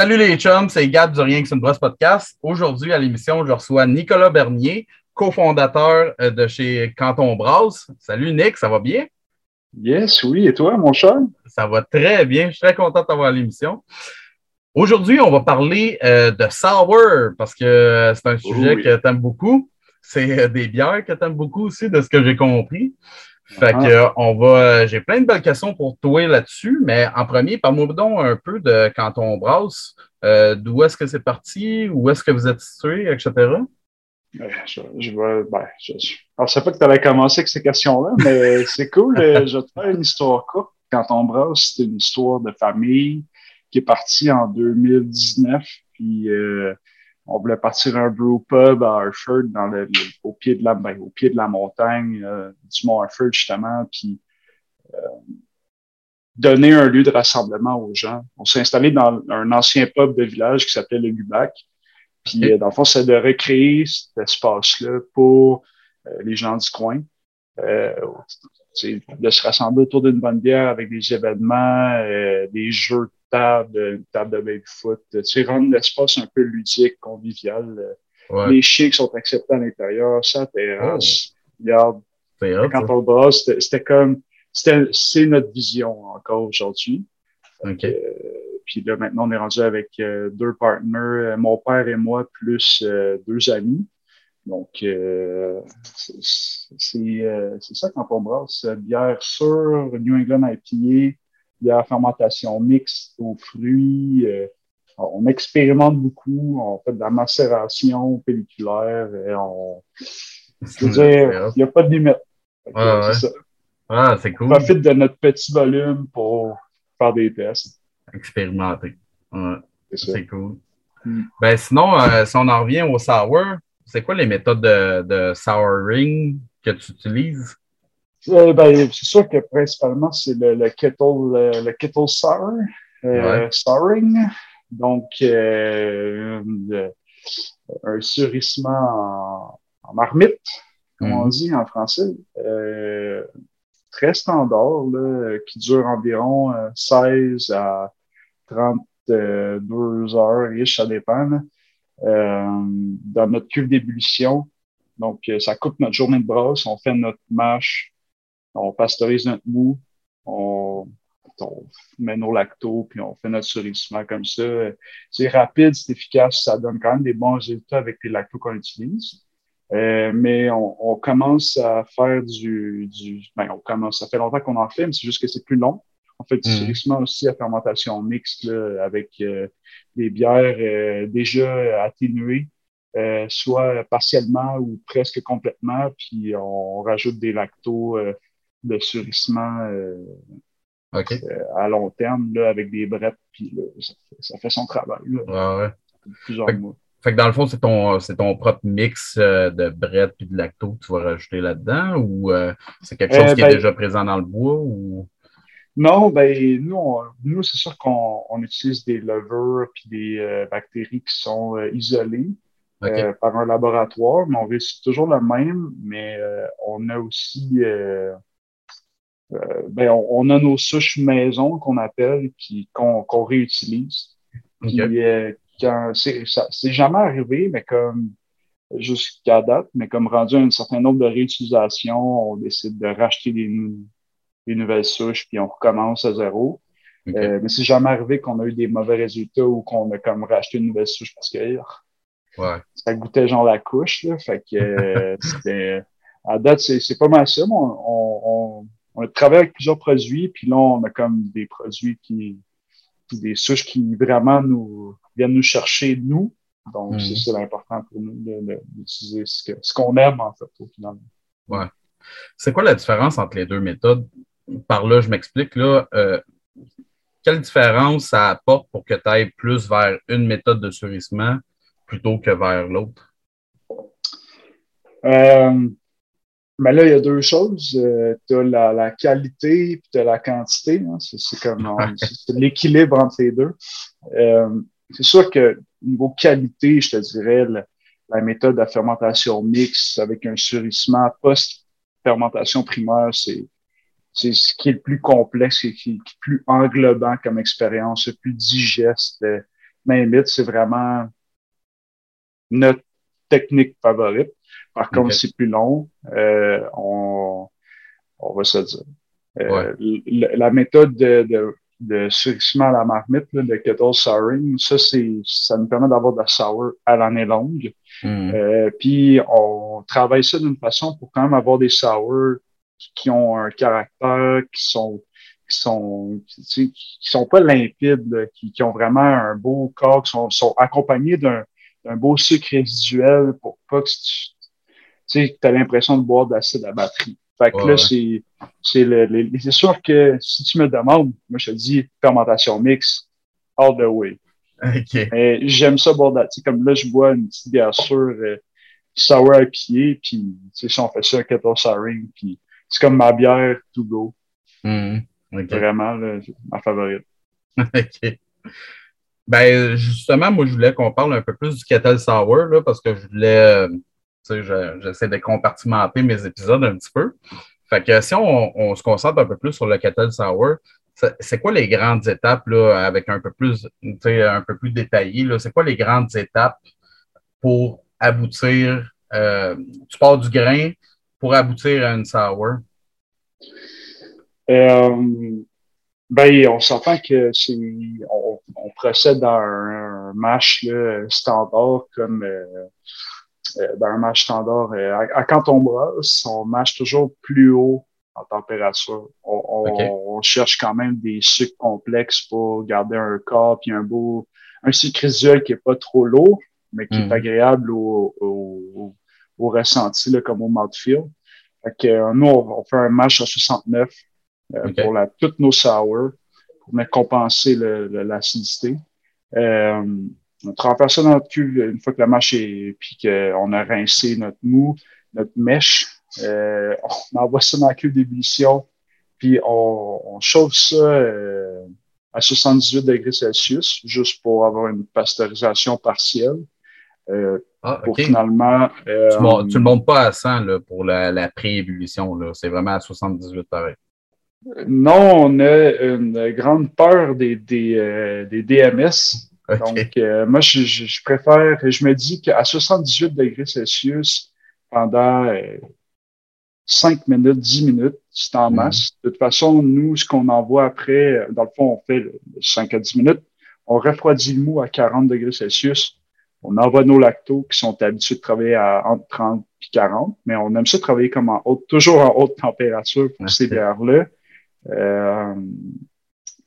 Salut les chums, c'est Gab du Rien que c'est une brosse podcast. Aujourd'hui, à l'émission, je reçois Nicolas Bernier, cofondateur euh, de chez Canton Brasse. Salut Nick, ça va bien? Yes, oui. Et toi, mon cher? Ça va très bien. Je suis très content de t'avoir à l'émission. Aujourd'hui, on va parler euh, de sour parce que c'est un sujet que tu aimes beaucoup. C'est euh, des bières que tu aimes beaucoup aussi, de ce que j'ai compris. Fait que, ah. on va, j'ai plein de belles questions pour toi là-dessus, mais en premier, parle-moi donc un peu de quand on brasse, euh, d'où est-ce que c'est parti, où est-ce que vous êtes situé, etc. Je, je, ben, je, ne sais pas que tu allais commencer avec ces questions-là, mais c'est cool. Euh, je vais te faire une histoire courte. Quand on brasse, c'est une histoire de famille qui est partie en 2019. Puis euh, on voulait partir un brew pub à Harford, dans le, au, pied de la, ben, au pied de la montagne euh, du Mont Harford, justement, puis euh, donner un lieu de rassemblement aux gens. On s'est installé dans un ancien pub de village qui s'appelait le Gubac. Puis, euh, dans le fond, c'est de recréer cet espace-là pour les gens du coin. De se rassembler autour d'une bonne bière avec des événements, des jeux table, une table de baby-foot. Rendre l'espace un peu ludique, convivial. Les chics sont acceptés à l'intérieur, ça terrasse. Oh. Regarde, quand on brasse, c'était comme, c'est notre vision encore aujourd'hui. OK. Euh, puis là, maintenant, on est rendu avec euh, deux partenaires, euh, mon père et moi, plus deux amis. Donc, c'est ça quand on brasse. Bière sûre, New England IPA, la fermentation mixte aux fruits. Euh, on expérimente beaucoup, on fait de la macération pelliculaire et on. Je veux dire, il n'y a pas de limite. Ah, c'est ah, c'est cool. On profite de notre petit volume pour faire des tests. Expérimenter. c'est cool. Hmm. Ben, sinon, euh, si on en revient au sour, c'est quoi les méthodes de, de souring que tu utilises? Euh, ben, c'est sûr que principalement, c'est le, le, kettle, le, kettle sour, euh, souring. Donc, euh, un surissement en, marmite, comme on mhm. dit en français, très standard, là, qui dure environ 16 à 32 heures, ça dépend, dans notre cuve d'ébullition. Donc, ça coupe notre journée de brosse, on fait notre mâche on pasteurise notre mou, on, met nos lactos, puis on fait notre surissement comme ça. C'est rapide, c'est efficace, ça donne quand même des bons résultats avec les lactos qu'on utilise. Euh, mais on, commence à faire du, du ben, on commence, ça fait longtemps qu'on en fait, mais c'est juste que c'est plus long. On fait du mmh. surissement aussi à fermentation mixte avec euh, des bières euh, déjà atténuées, soit partiellement ou presque complètement, puis on rajoute des lactos de surissement euh, euh, à long terme là, avec des brettes, puis ça, fait son travail. Là, Plusieurs fait, mois. Fait que dans le fond, c'est ton, c'est ton propre mix euh, de brettes puis de lacto que tu vas rajouter là-dedans ou c'est quelque chose qui est ben déjà présent dans le bois ou? Non, ben nous, nous c'est sûr qu'on on utilise des levures puis des bactéries qui sont isolées. par un laboratoire, mais on réussit toujours le même, mais on a aussi euh, ben, on, a nos souches maison qu'on appelle, qu'on réutilise. Euh, c'est jamais arrivé, mais comme jusqu'à date, mais comme rendu un certain nombre de réutilisations, on décide de racheter des, nouvelles souches, puis on recommence à zéro. Euh, mais c'est jamais arrivé qu'on a eu des mauvais résultats ou qu'on a comme racheté une nouvelle souche parce que ça goûtait genre la couche. Là, fait que à date, c'est pas mal ça. on, on travaille avec plusieurs produits, puis là, on a comme des produits qui, des souches qui vraiment nous viennent nous chercher, nous. Donc, mhm. c'est l'important pour nous d'utiliser ce qu'on aime, en fait, au final. Ouais. C'est quoi la différence entre les deux méthodes? Par là, je m'explique, là. Euh, quelle différence ça apporte pour que tu ailles plus vers une méthode de surissement plutôt que vers l'autre? Euh, mais là, il y a deux choses. Euh, tu as la, qualité et tu as la quantité. Hein. C'est comme l'équilibre entre les deux. Euh, c'est sûr que niveau qualité, je te dirais, la, méthode de fermentation mixte avec un surissement post-fermentation primaire, c'est c'est ce qui est le plus complexe et qui est le plus englobant comme expérience, le plus digeste. name c'est vraiment notre technique favorite. Par contre, c'est plus long. Euh, on, on va se dire. Euh, la, méthode de, de, de surissement à la marmite, là, de kettle souring, ça, c'est, ça nous permet d'avoir de la sour à l'année longue. Hmm. Euh, puis, on travaille ça d'une façon pour quand même avoir des sour qui ont un caractère, qui sont qui sont qui, sont pas limpides, qui, qui, ont vraiment un beau corps, qui sont, sont accompagnés d'un beau sucre résiduel pour pas que tu tu as l'impression de boire de l'acide à batterie. Fait que là, c'est, c'est, le, c'est sûr que si tu me demandes, moi, je te dis fermentation mix, all the way. Mais j'aime ça boire de Comme là, je bois une petite bière sûre euh, sour à pied, puis si on fait ça, kettle souring, puis c'est comme ma bière to go. Hmm. Vraiment, ma favorite. OK. Ben, justement, moi, je voulais qu'on parle un peu plus du kettle sour, là, parce que je voulais, euh, tu sais, j'essaie de compartimenter mes épisodes un petit peu. Fait que si on, se concentre un peu plus sur le kettle sour, c'est quoi les grandes étapes, là, avec un peu plus, tu sais, un peu plus détaillé, là, c'est quoi les grandes étapes pour aboutir, euh, tu pars du grain pour aboutir à une sour? Euh, ben, on s'entend que c'est on, procède dans un, match standard comme euh, euh, dans un match standard. À, quand on brosse, on match toujours plus haut en température. On, cherche quand même des sucres complexes pour garder un corps puis un beau un sucre résiduel qui est pas trop lourd, mais qui est mhm. agréable au, au, au, ressenti là, comme au mouthfeel. Fait que, nous, on, fait un match à 69 euh, pour la, toutes nos sour pour compenser l'acidité. Euh, on transfère ça dans notre cuve une fois que la mâche est, puis qu'on a rincé notre mou, notre mèche. Euh, on envoie ça dans la cuve d'ébullition, puis on, chauffe ça euh, à 78 degrés Celsius, juste pour avoir une pasteurisation partielle. Euh, ah, pour finalement. tu ne le montes pas à 100 là, pour la, la pré-ébullition. C'est vraiment à 78 pareil. Non, on a une grande peur des, des, euh, des DMS. Donc, euh, moi, je, je, préfère, je me dis qu'à 78 degrés Celsius, pendant euh, 5 minutes, 10 minutes, c'est en mhm. masse. De toute façon, nous, ce qu'on envoie après, dans le fond, on fait 5 à 10 minutes, on refroidit le mou à 40 degrés Celsius. On envoie nos lactos qui sont habitués de travailler à entre 30 et 40, mais on aime ça travailler comme en haute, toujours en haute température pour ces bières-là. Euh,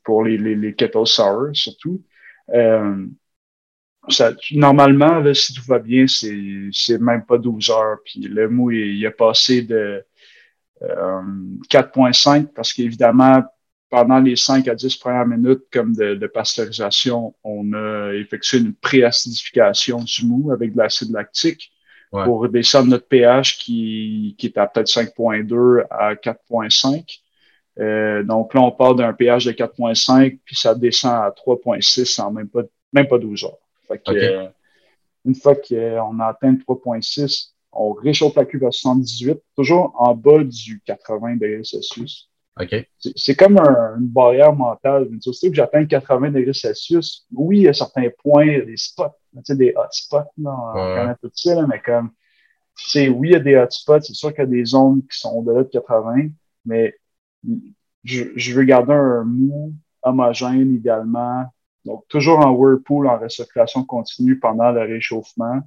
pour les, les, les kettle sour surtout. Euh, ça, normalement, là, si tout va bien, c'est, c'est même pas 12 heures. Puis le mou, il, il a passé de euh, 4.5 parce qu'évidemment, pendant les 5 à 10 premières minutes comme de, de pasteurisation, on a effectué une préacidification du mou avec de l'acide lactique pour descendre notre pH qui, qui est à peut-être 5.2 à 4.5. Euh, donc là, on part d'un pH de 4.5, puis ça descend à 3.6 en même pas, même pas 12 heures. Fait que, euh, une fois qu'on a atteint 3.6, on réchauffe la cuve à 78, toujours en bas du 80 degrés Celsius. Okay. C'est comme un, une barrière mentale. Tu que j'atteins 80 degrés Celsius, oui, il y a certains points, des spots, tu sais, des hotspots, on connaît tout ça, là, mais comme, tu sais, oui, il y a des hotspots, c'est sûr qu'il y a des zones qui sont au-delà de 80, mais je, veux garder un mou homogène idéalement. Donc, toujours en whirlpool, en recirculation continue pendant le réchauffement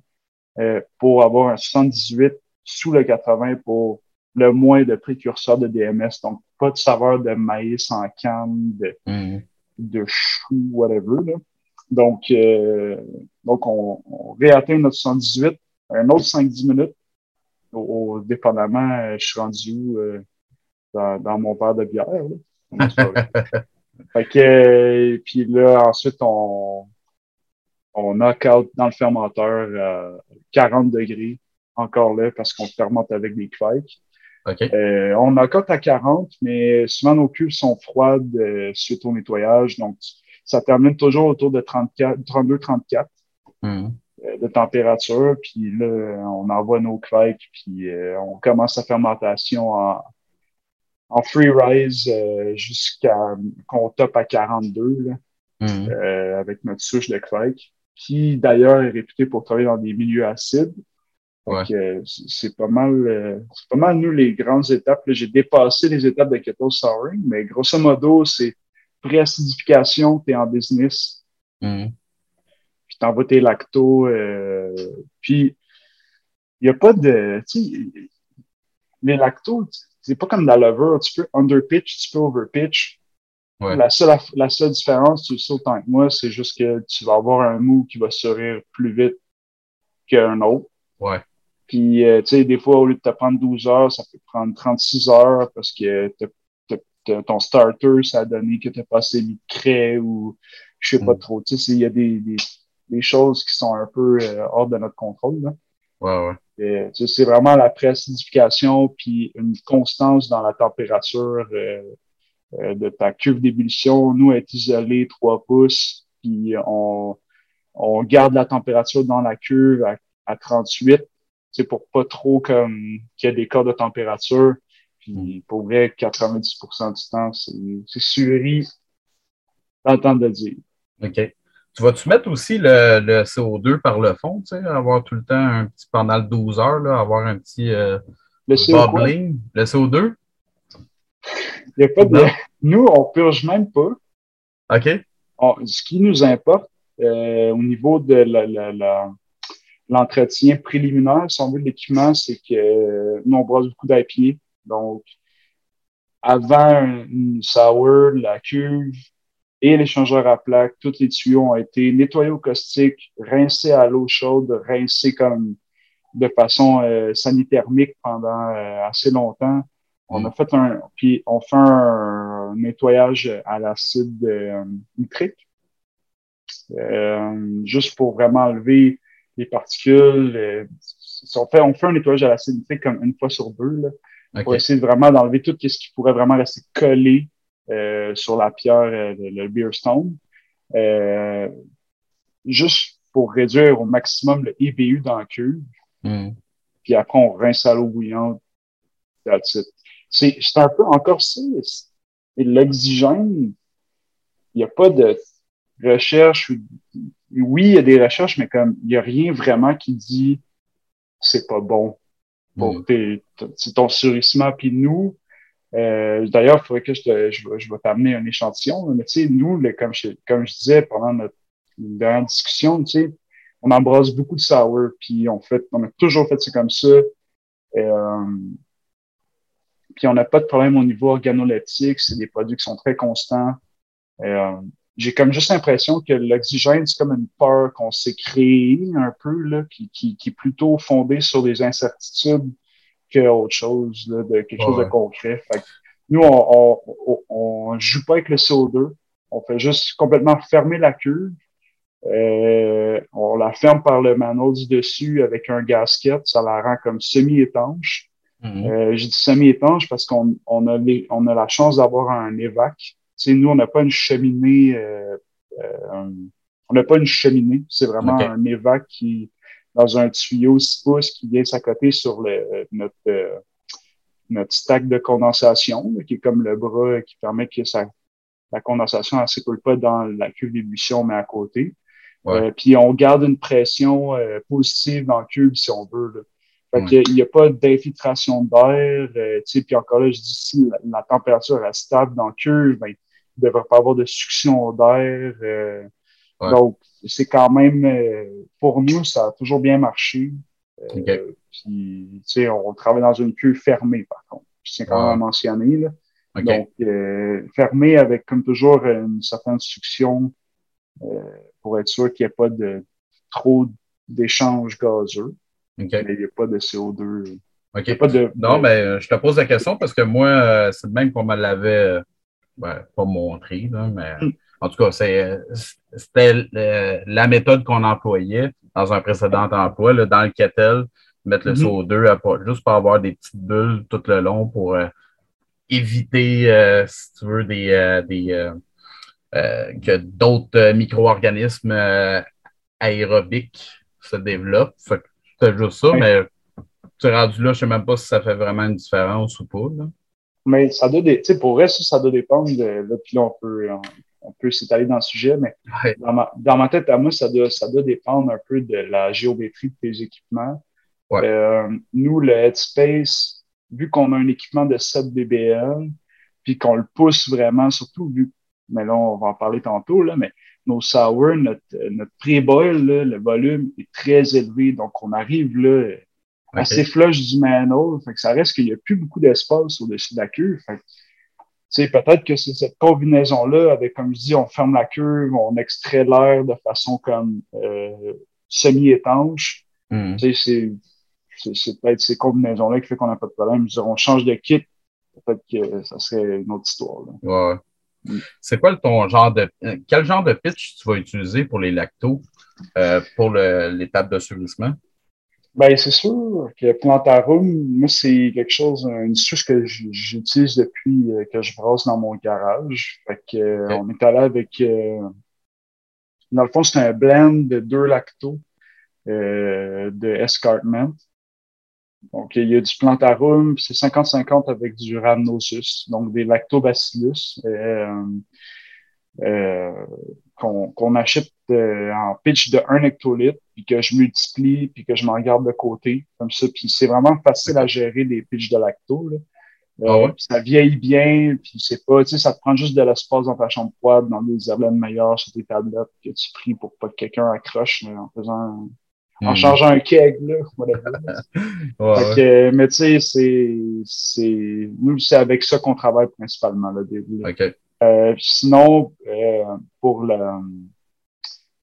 euh, pour avoir un 78 sous le 80 pour le moins de précurseurs de DMS. Donc, pas de saveur de maïs en canne, de, mm-hmm. de chou, whatever. Donc, euh, donc on, on réatteint notre 78, un autre 5-10 minutes. Au, dépendamment, euh, je suis rendu où? Euh, dans, mon verre de bière. fait que, euh, puis là, ensuite, on, on knock out dans le fermenteur à 40 degrés, encore là, parce qu'on fermente avec des kveiks. Euh, on knock out à 40, mais souvent nos cuves sont froides euh, suite au nettoyage, donc ça termine toujours autour de 32-34 hmm. de température, puis là, on envoie nos kveiks, puis on commence la fermentation en, en free rise euh, jusqu'à qu'on top à 42. Là. mhm. avec notre souche de Quake, qui d'ailleurs est réputé pour travailler dans des milieux acides. Donc, c'est pas mal, c'est pas mal nous les grandes étapes. J'ai dépassé les étapes de keto souring, mais grosso modo, c'est pré-acidification, tu es en business. Mhm. Puis t'envoies tes lactos. puis il n'y a pas de. Les lactos, c'est pas comme dans l'over. Tu peux underpitch, tu peux overpitch. Ouais. La, seule, la seule différence, tu le sais autant que moi, c'est juste que tu vas avoir un mou qui va sourire plus vite qu'un autre. Ouais. Puis, euh, tu sais, des fois, au lieu de te prendre 12 heures, ça peut prendre 36 heures parce que ton starter, ça a donné que tu as passé le craie ou je sais pas mm. trop. Tu sais, il y a des, des, des, choses qui sont un peu euh, hors de notre contrôle. Là. Ouais, ouais. c'est vraiment la préacidification puis une constance dans la température euh, euh, de ta cuve d'ébullition. Nous, est isolé 3 pouces, puis on, on garde la température dans la cuve à, à 38. C'est pour pas trop comme qu'il y a des cas de température. Puis pour vrai, 90% du temps, c'est suri dans le temps de le dire. OK. Tu vas-tu mettre aussi le, CO2 par le fond, tu sais, avoir tout le temps un petit pendant 12 heures, là, avoir un petit euh, le bubbling, le CO2? Il a pas de... Nous, on purge même pas. OK. ce qui nous importe euh, au niveau de l'entretien préliminaire, si on veut, de l'équipement, c'est que nous, on brosse beaucoup d'IPA. Donc, avant une sour, la cuve, et l'échangeur à plaques, tous les tuyaux ont été nettoyés au caustique, rincés à l'eau chaude, rincés comme de façon euh, sanithermique pendant euh, assez longtemps. On a fait un, puis on fait un, nettoyage à l'acide euh, nitrique, euh, juste pour vraiment enlever les particules. on fait, on fait un nettoyage à l'acide nitrique comme une fois sur deux, là, pour essayer vraiment d'enlever tout ce qui pourrait vraiment rester collé euh, sur la pierre, euh, le, beer stone, euh, juste pour réduire au maximum le EBU dans le cuve. Mm. Puis après, on rince à l'eau bouillante. C'est un peu encore ça. L'oxygène, il n'y a pas de recherche. Oui, il y a des recherches, mais comme il n'y a rien vraiment qui dit c'est pas bon pour mm. ton surissement. Puis nous, euh, D'ailleurs, il faudrait que je, te, je, je vais t'amener un échantillon. Mais tu sais, nous, comme, je, comme je disais pendant notre dernière discussion, tu sais, on embrasse beaucoup de sour, puis on fait, on a toujours fait ça comme ça. Euh, puis on n'a pas de problème au niveau organoleptique, c'est des produits qui sont très constants. Euh, J'ai comme juste l'impression que l'oxygène, c'est comme une peur qu'on s'est créée un peu, là, qui, qui, qui est plutôt fondée sur des incertitudes autre chose, de quelque chose de concret. nous, on, on, joue pas avec le CO2. On fait juste complètement fermer la cuve. Euh, on la ferme par le manneau du dessus avec un gasket. Ça la rend comme semi-étanche. Mm-hmm. Euh, je dis semi-étanche parce qu'on on a, on a la chance d'avoir un évac. Sais, nous, on n'a pas une cheminée. Euh, on n'a pas une cheminée. C'est vraiment un évac qui, dans un tuyau 6 pouces qui vient s'accoter sur le, notre, euh, notre stack de condensation, qui est comme le bras qui permet que ça, la condensation ne s'écoule pas dans la cuve d'ébullition, mais à côté. Euh, puis on garde une pression euh, positive dans le cube si on veut. Là. Fait il n'y a, pas d'infiltration d'air. Euh, puis encore là, je dis si la, température est stable dans le cube, ben, ne devrait pas avoir de succion d'air. Donc, c'est quand même, euh, pour nous, ça a toujours bien marché. Euh, puis, tu sais, on travaille dans une queue fermée, par contre. Je tiens quand même à mentionner, là. Donc, euh, fermée avec, comme toujours, une certaine succion pour être sûr qu'il n'y ait pas de trop d'échanges gazeux. Mais il n'y a pas de CO2. OK. Pas de, non, mais je te pose la question parce que moi, c'est même qu'on me l'avait ben, pas montré, là, mais hmm. En tout cas, c'était la méthode qu'on employait dans un précédent emploi, là, dans le kettle, mettre le mm-hmm. CO2 juste pour avoir des petites bulles tout le long pour euh, éviter, euh, si tu veux, des, euh, des que d'autres micro-organismes aérobiques se développent. C'est juste ça, mais tu es rendu là, je ne sais même pas si ça fait vraiment une différence ou pas. Mais ça doit, tu sais, pour vrai, ça, doit dépendre de, là, puis là, on peut, on peut s'étaler dans le sujet, mais dans, ma, tête, à moi, ça doit, ça doit dépendre un peu de la géométrie de tes équipements. Euh, nous, le Headspace, vu qu'on a un équipement de 7 BBL, puis qu'on le pousse vraiment, surtout vu, mais là, on va en parler tantôt, là, mais nos sour, notre, notre pre-boil, le volume est très élevé. Donc, on arrive là, assez flush du manhole. Fait que ça reste qu'il n'y a plus beaucoup d'espace au-dessus de la queue. Fait peut-être que c'est cette combinaison-là avec, comme je dis, on ferme la queue, on extrait l'air de façon comme euh, semi-étanche. Hmm. C'est peut-être ces combinaisons-là qui fait qu'on n'a pas de problème. Je on change de kit, peut-être que ça serait une autre histoire. Ouais. C'est quoi ton genre de. Quel genre de pitch tu vas utiliser pour les lactos euh, pour l'étape de surgissement? Ben, c'est sûr que Plantarum, moi, c'est quelque chose, une souche que j'utilise depuis euh, que je brasse dans mon garage. Fait que, euh, on est allé avec, dans le fond, c'est un blend de deux lactos de Escartment. Donc, il y a du plantarum, puis c'est 50-50 avec du rhamnosus, donc des lactobacillus euh, euh, qu'on achète euh, en pitch de 1 hectolitre, puis que je multiplie, puis que je m'en garde de côté, comme ça. Puis c'est vraiment facile à gérer des pitchs de lacto. Là. Euh, ah Ça vieillit bien, puis c'est pas, tu sais, ça te prend juste de l'espace dans ta chambre froide, dans des herbes meilleures sur tes tablettes que tu pries pour pas que quelqu'un accroche en faisant en hmm. changeant un keg, là. ouais, mais tu sais, c'est, c'est, nous, c'est avec ça qu'on travaille principalement, là, euh, sinon, euh, pour le,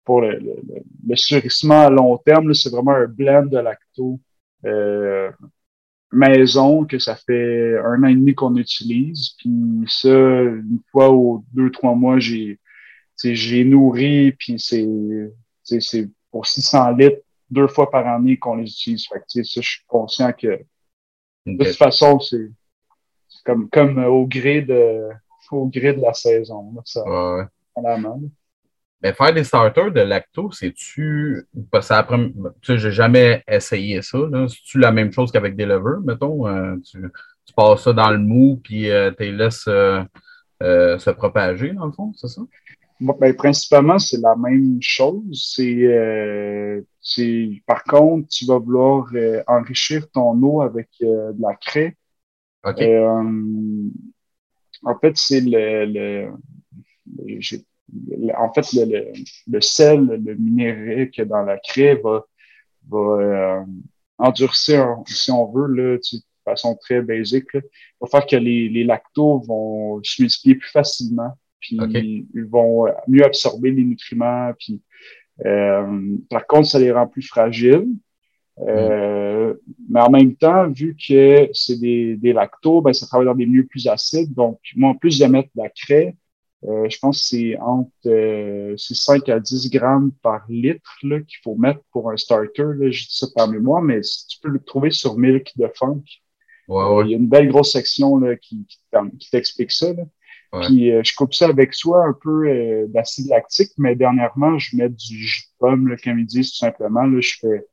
pour le, le, le, surissement à long terme, c'est vraiment un blend de lacto euh, maison que ça fait un an et demi qu'on utilise. Puis ça, une fois ou deux, trois mois, j'ai, j'ai nourri, puis c'est, c'est pour 600 litres deux fois par année qu'on les utilise. Fait que, ça, je suis conscient que de toute façon, c'est comme, comme au gré de au gré de la saison. ça, ouais. Mais faire des starters de lacto, c'est-tu. Ça tu j'ai jamais essayé ça. C'est-tu la même chose qu'avec des levers, mettons? Euh, tu, tu, passes ça dans le mou puis euh, tu les laisses euh, se propager, dans le fond, c'est ça? Ben, principalement, c'est la même chose. C'est, par contre, tu vas vouloir enrichir ton eau avec de la craie. En fait, c'est le, le, en fait le, le, sel, le minéralique dans la craie va, va endurcir, si on veut, là, de façon très basique, va faire que les, les lactos vont se multiplier plus facilement puis ils vont mieux absorber les nutriments. Puis, euh, par contre, ça les rend plus fragiles. Euh, mais en même temps, vu que c'est des, des lactos, ben, ça travaille dans des milieux plus acides. Donc, moi, en plus de mettre de la craie, euh, je pense que c'est entre euh, 5 à 10 grammes par litre qu'il faut mettre pour un starter. Là, je dis ça par mémoire, mais tu peux le trouver sur Milk de Funk. Ouais, il y a une belle grosse section là, qui, qui t'explique ça. Là. Puis euh, je coupe ça avec soit un peu euh, d'acide lactique, mais dernièrement, je mets du jus de pomme, là, comme ils disent tout simplement. Là, je fais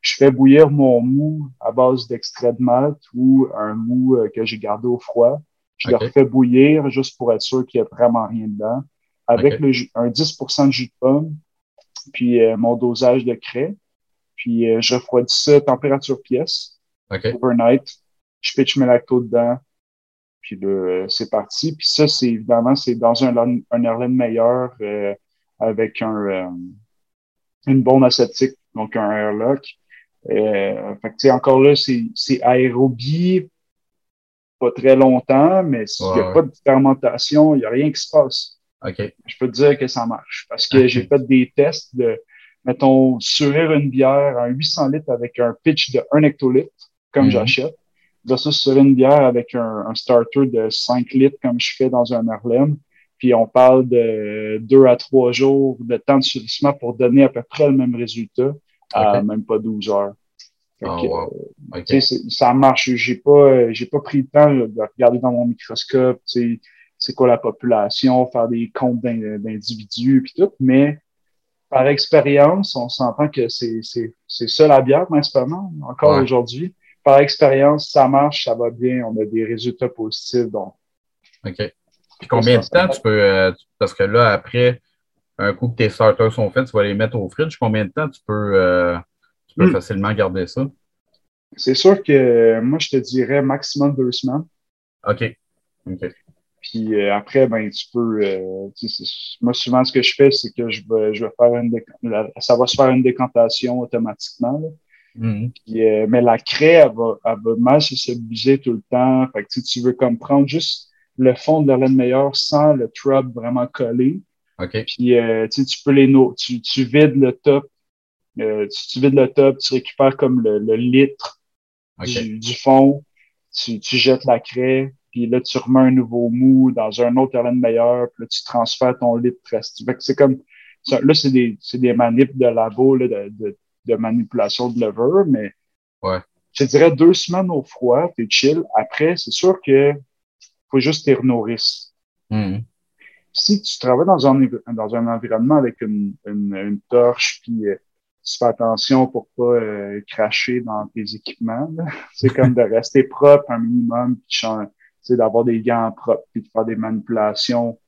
je fais bouillir mon mou à base d'extrait de malt ou un mou euh, que j'ai gardé au froid. Je le refais bouillir juste pour être sûr qu'il n'y a vraiment rien dedans. Avec le, un 10 de jus de pomme, puis mon dosage de craie. Puis je refroidis ça température pièce, overnight. Je pitch mes lactos dedans, puis c'est parti. Puis ça, c'est évidemment, c'est dans un, un meilleur euh, avec un, euh, une bombe aseptique, donc un airlock. Euh, fait que, encore là, c'est aérobie pas très longtemps, mais s'il n'y a pas de fermentation, il n'y a rien qui se passe. Je peux te dire que ça marche. Parce que j'ai fait des tests de, mettons, surir une bière à 800 litres avec un pitch de 1 hectolitre, comme mm-hmm. j'achète ça sur une bière avec un, starter de 5 litres comme je fais dans un Harlem. Puis on parle de 2 à 3 jours de temps de surissement pour donner à peu près le même résultat même pas 12 heures. Oh, ça marche. J'ai pas, j'ai pas pris le temps de regarder dans mon microscope, c'est quoi la population, faire des comptes d'individus puis tout, mais par expérience, on s'entend que c'est ça la bière principalement, encore aujourd'hui par expérience, ça marche, ça va bien, on a des résultats positifs. Donc. OK. Puis combien de temps tu peux. Euh, parce que là, après, un coup que tes starters sont faits, tu vas les mettre au fridge. Combien de temps tu peux, euh, tu peux hmm. facilement garder ça? C'est sûr que moi, je te dirais maximum deux semaines. OK. OK. Puis euh, après, ben, tu peux. moi, souvent, ce que je fais, c'est que je vais, je vais faire une ça va se faire une décantation automatiquement. Hmm. mais la craie, elle va, elle va mal se tout le temps. Fait que tu veux comme prendre juste le fond de la laine meilleure sans le trub vraiment collé. OK. Puis euh, tu, peux les tu, tu vides le top. Euh, tu, vides le top, tu récupères comme le, litre du, fond, tu, tu jettes la craie, puis là, tu remets un nouveau mou dans un autre laine meilleur, puis là, tu transfères ton litre reste. c'est comme, là, c'est des, des manips de labo, là, de, de, de manipulation de lever, mais ouais. je dirais deux semaines au froid, t'es chill. Après, c'est sûr que faut juste te renourrir. Hmm. Si tu travailles dans un, dans un environnement avec une, une, torche, puis euh, tu fais attention pour pas euh, cracher dans tes équipements, c'est comme de rester propre un minimum, puis d'avoir des gants propres, puis de faire des manipulations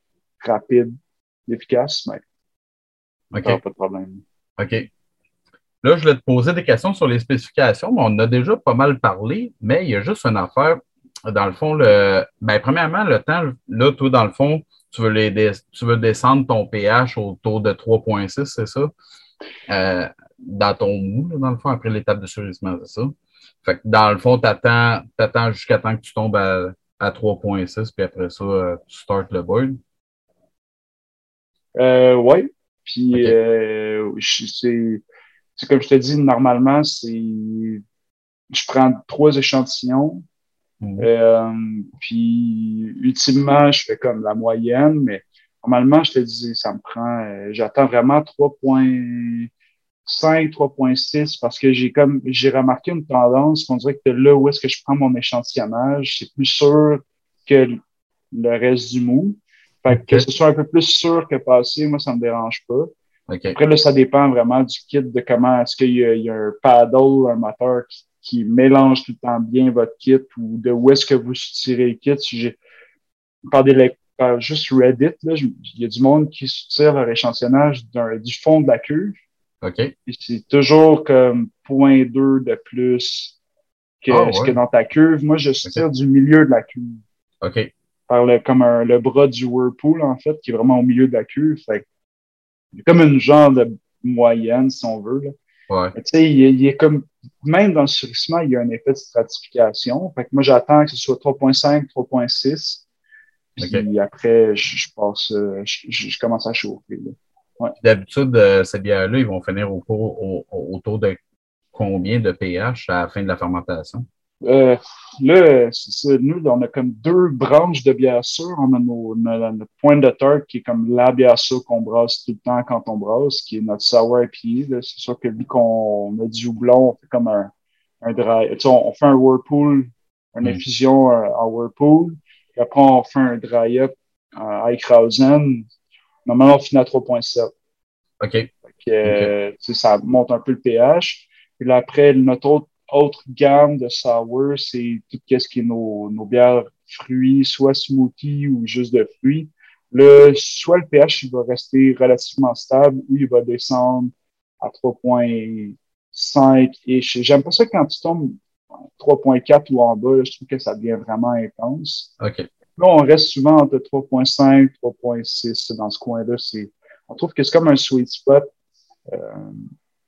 rapides, efficaces, mais pas de problème. OK. Là, je vais te poser des questions sur les spécifications. On a déjà pas mal parlé, mais il y a juste une affaire dans le fond, le, ben, premièrement, le temps, là, toi, dans le fond, tu veux, les tu veux descendre ton pH autour de 3,6, c'est ça? Euh, dans ton mou, dans le fond, après l'étape de surgissement, c'est ça? Fait que dans le fond, tu attends, jusqu'à temps que tu tombes à, 3,6, puis après ça, euh, tu startes le board. Euh, oui. Puis, euh, c'est comme je te dis, normalement, c'est. Je prends trois échantillons, Mhm. Euh, puis, ultimement, je fais comme la moyenne, mais normalement, je te dis, ça me prend, euh, j'attends vraiment 3.5, 3.6 parce que j'ai comme, j'ai remarqué une tendance qu'on dirait que là où est-ce que je prends mon échantillonnage, c'est plus sûr que le reste du mou. Fait que ce soit un peu plus sûr que passé, moi, ça me dérange pas. Après, là, ça dépend vraiment du kit, de comment est-ce qu'il y, y, a un paddle, un moteur qui qui mélange tout le temps bien votre kit ou de où est-ce que vous tirez le kit. Si par, des, par juste Reddit, là, il y a du monde qui soutire leur échantillonnage du fond de la cuve. OK. c'est toujours comme 0.2 de plus que ah, ce que dans ta cuve. Moi, je tire du milieu de la cuve. OK. Par le, comme un, le bras du Whirlpool, en fait, qui est vraiment au milieu de la cuve. Fait comme une genre de moyenne, si on veut. Là. Ouais. Tu sais, il, est comme, même dans le surgissement, il y a un effet de stratification. Fait que moi, j'attends que ce soit 3.5, 3.6. Puis après, je, passe, euh, je, commence à chauffer. Ouais. D'habitude, euh, ces bières-là, ils vont finir au, autour de combien de pH à la fin de la fermentation? Euh, là, c'est nous, on a comme deux branches de bière sûre. On a nos, notre point de tarte qui est comme la bière sûre qu'on brasse tout le temps quand on brasse, qui est notre sour IPA. C'est sûr que vu qu'on a du houblon, on fait comme un, un dry. Tu sais, on, fait un whirlpool, une mm. infusion euh, en whirlpool. Puis après, on fait un dry-up en Eichhausen. Normalement, on finit à 3.7. OK. Euh, ça monte un peu le pH. Puis là, après, notre autre autre gamme de sour, c'est tout ce qui est nos, nos bières fruits, soit smoothie ou juste de fruits. Le, soit le pH il va rester relativement stable ou il va descendre à 3.5 et j'aime pas ça quand tu tombes 3.4 ou en bas, je trouve que ça devient vraiment intense. OK. Là, on reste souvent entre 3.5 3.6 dans ce coin-là. C'est, on trouve que c'est comme un sweet spot. Euh,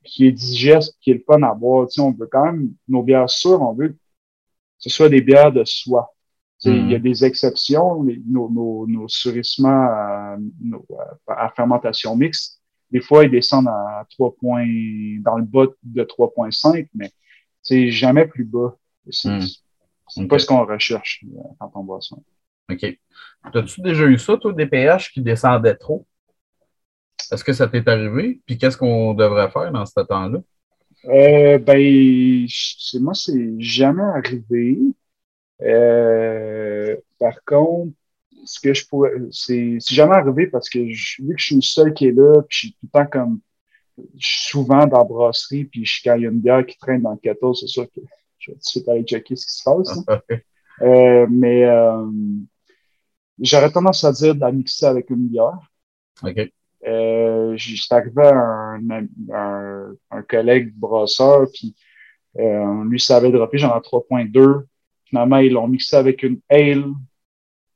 qui est digeste, qui est le fun à boire. Tu sais, on veut quand même, nos bières sûres, on veut que ce soit des bières de soie. Tu sais, Il y a mm. des exceptions, nos, nos, nos surissements à, à, fermentation mixte, des fois, ils descendent à 3 points, dans le bas de 3.5, mais c'est jamais plus bas. C'est mm. pas ce qu'on recherche euh, quand on boit ça. OK. As-tu déjà eu ça, toi, des pH qui descendaient trop? Est-ce que ça t'est arrivé? Puis qu'est-ce qu'on devrait faire dans ce temps-là? Euh, ben, moi, c'est jamais arrivé. Euh, par contre, ce que je pourrais, c'est jamais arrivé parce que je, vu que je suis le seul qui est là, puis je suis tout le temps comme, je suis souvent dans la brasserie, puis quand il y a une bière qui traîne dans le cateau, c'est sûr que je vais tout de suite aller checker ce qui se passe. euh, mais euh, j'aurais tendance à dire de la mixer avec une bière. OK. Euh, J'étais arrivé à un, un, un collègue brosseur, puis euh, lui, ça avait droppé genre 3.2. Finalement, ils l'ont mixé avec une ale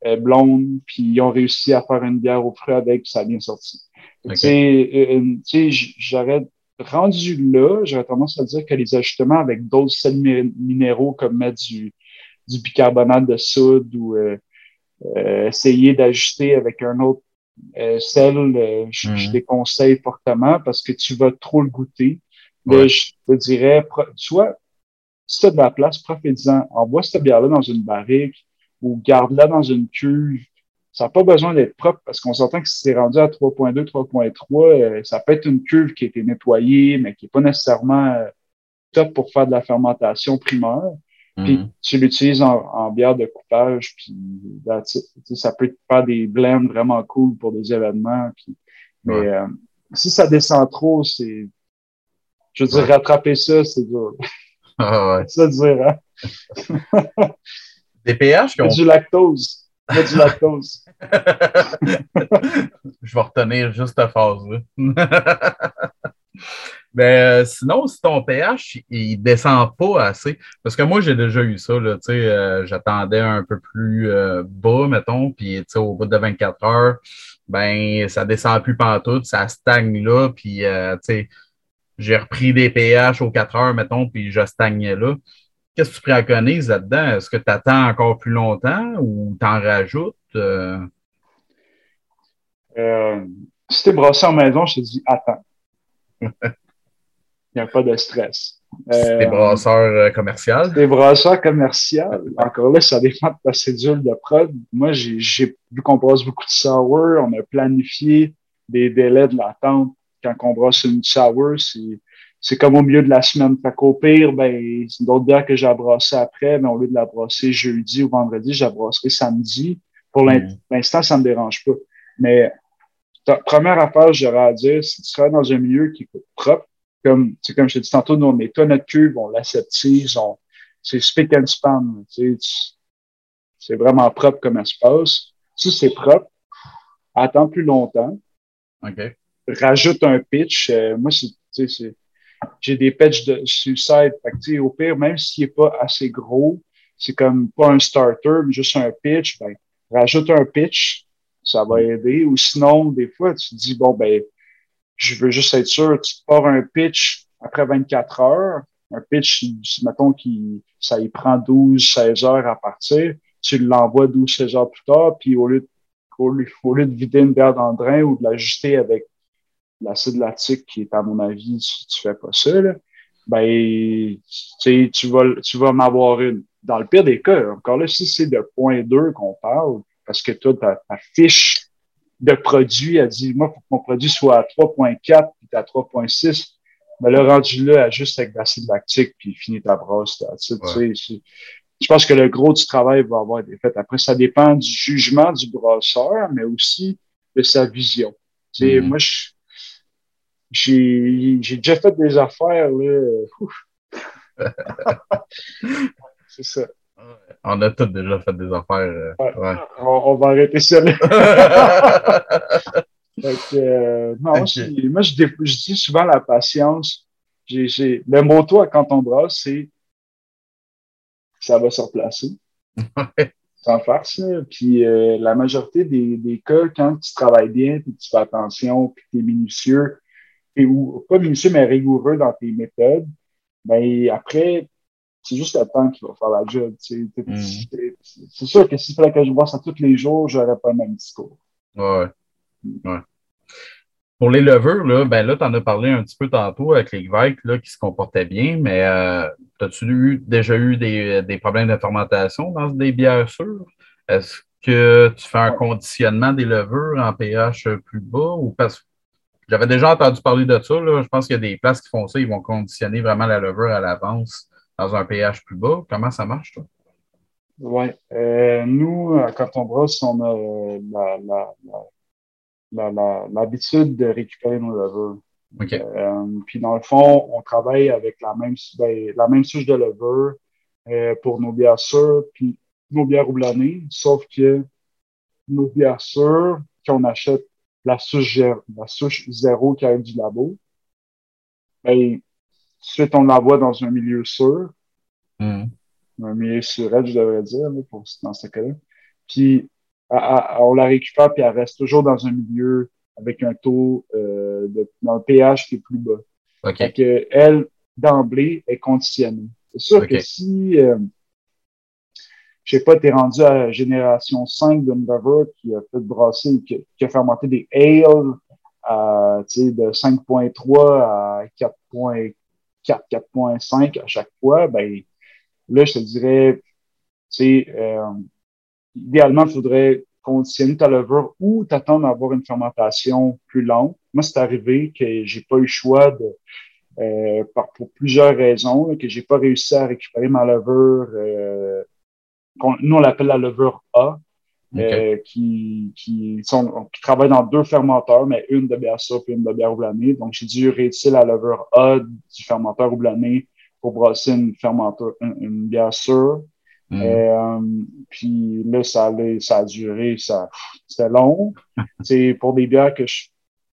euh, blonde, puis ils ont réussi à faire une bière au frais avec, puis ça a bien sorti. Okay. Tu sais, j'aurais rendu là, j'aurais tendance à dire que les ajustements avec d'autres sels minéraux, comme mettre du, du bicarbonate de soude ou euh, euh, essayer d'ajuster avec un autre euh, sel, euh, je, je, mhm. déconseille fortement parce que tu vas trop le goûter. Mais je te dirais, soit si tu as de la place, profite-en. Envoie cette bière-là dans une barrique ou garde-la dans une cuve. Ça n'a pas besoin d'être propre parce qu'on s'entend que si c'est rendu à 3.2, 3.3, ça peut être une cuve qui a été nettoyée, mais qui n'est pas nécessairement top pour faire de la fermentation primaire. Puis mm-hmm. tu l'utilises en, bière de coupage, puis ça peut te faire des blends vraiment cool pour des événements. Puis, mais euh, si ça descend trop, c'est. Je veux dire, rattraper ça, c'est dur. Ah ouais. c'est dire, hein? Des pH qui ont... Du lactose. du lactose. Je vais retenir juste ta phase-là. Mais euh, sinon, si ton pH, il descend pas assez, parce que moi, j'ai déjà eu ça, là, euh, j'attendais un peu plus euh, bas, mettons, puis au bout de 24 heures, ben, ça descend plus partout, ça stagne là, puis j'ai repris des pH aux 4 heures, mettons, puis je stagnais là. Qu'est-ce que tu préconises là-dedans? Est-ce que tu attends encore plus longtemps ou tu en rajoutes? si tu es brossé en maison, je te dis attends. Il n'y a pas de stress. Des brasseurs euh, commerciaux? Des brasseurs commerciaux. Encore là, ça dépend de ta cédule de prod. Moi, j'ai vu qu'on brasse beaucoup de sour. On a planifié des délais de l'attente. Quand on brasse une sour, c'est comme au milieu de la semaine. Fait qu'au pire, ben, c'est une autre bière que j'ai brassé après, mais au lieu de la brasser jeudi ou vendredi, brasserai samedi. Pour mm. l'instant, ça ne me dérange pas. Mais première affaire, j'aurais à dire, si tu seras dans un milieu qui est propre, comme, comme je t'ai dit tantôt, nous, on nettoie notre cuve, on l'aseptise, on, c'est speak and span. C'est vraiment propre comme espace. Si c'est propre, attends plus longtemps. Rajoute un pitch. Euh, moi, c'est, j'ai des pitchs de suicide. Fait au pire, même s'il n'est pas assez gros, c'est comme pas un starter, mais juste un pitch, ben, rajoute un pitch, ça va aider. Ou sinon, des fois, tu te dis, bon, ben, je veux juste être sûr, tu pars un pitch après 24 heures, un pitch, mettons, qui, ça y prend 12, 16 heures à partir, tu l'envoies 12, 16 heures plus tard, puis au lieu de, au lieu, de vider une bière dans le drain ou de l'ajuster avec l'acide lactique, qui est, à mon avis, tu, tu fais pas ça, là, ben, tu, tu vas, tu vas m'avoir une. Dans le pire des cas, encore là, si c'est de point 2 qu'on parle, parce que toi, ta, ta fiche de produit, elle dit, moi, faut que mon produit soit à 3.4 puis à 3.6. Mais le rendu là, elle juste avec l'acide lactique puis finit ta brosse. je pense que le gros du travail va avoir été fait. Après, ça dépend du jugement du brosseur, mais aussi de sa vision. Mm-hmm. Moi, j'ai déjà fait des affaires, là. C'est ça. On a tous déjà fait des affaires. Euh, on, va arrêter ça là. euh, non, moi, je, dis souvent la patience. Le motto à quand on brasse, c'est ça va se replacer. Sans farce. Puis euh, la majorité des, des, cas, quand tu travailles bien, puis tu fais attention, puis tu es minutieux, et, ou pas minutieux, mais rigoureux dans tes méthodes, ben après, c'est juste le temps qui va faire la job. Mm. C'est sûr que si fallait que je vois ça tous les jours, j'aurais pas le même discours. Ouais. ouais. Pour les levures, là, ben là, tu en as parlé un petit peu tantôt avec les Gvike là, qui se comportaient bien, mais euh, as-tu déjà eu des, des problèmes de fermentation dans des bières sûres? Est-ce que tu fais un conditionnement des levures en pH plus bas ou parce j'avais déjà entendu parler de ça. Là. Je pense qu'il y a des places qui font ça, ils vont conditionner vraiment la levure à l'avance dans un pH plus bas. Comment ça marche, toi? Oui. Euh, nous, quand on brosse, on a euh, l'habitude de récupérer nos levures. Euh, puis dans le fond, on travaille avec la même, ben, la même souche de levure pour nos bières sûres puis nos bières houblonnées, sauf que nos bières sûres, qu'on achète la souche, la souche zéro qui arrive du labo, ben, ensuite on l'envoie dans un milieu sûr. Mm. Un milieu sûr, je devrais dire, pour, dans ce cas-là. Puis, on la récupère, puis elle reste toujours dans un milieu avec un taux euh, de, dans pH qui est plus bas. Okay. que elle, d'emblée, est conditionnée. C'est sûr que si, euh, je sais pas, tu es rendu à la génération 5 d'un qui a fait brasser, qui, qui a fermenté des ales à, de 5.3 à 4.4, 4.5 à chaque fois, ben, là, je te dirais, tu euh, idéalement, il faudrait conditionner ta levure ou t'attendre à avoir une fermentation plus longue. Moi, c'est arrivé que j'ai pas eu le choix de, euh, pour plusieurs raisons, que j'ai pas réussi à récupérer ma levure. Euh, nous, on l'appelle la levure A, euh, qui, qui, sont, qui travaille dans deux fermenteurs, mais une de bière sûre et une de bière houblonnée. Donc, j'ai dû réutiliser la levure A du fermenteur houblonné pour brasser une, fermenteur, une, bière sûre. Mm. Euh, puis là, ça, allait, ça a duré, ça, c'était long. c'est pour des bières que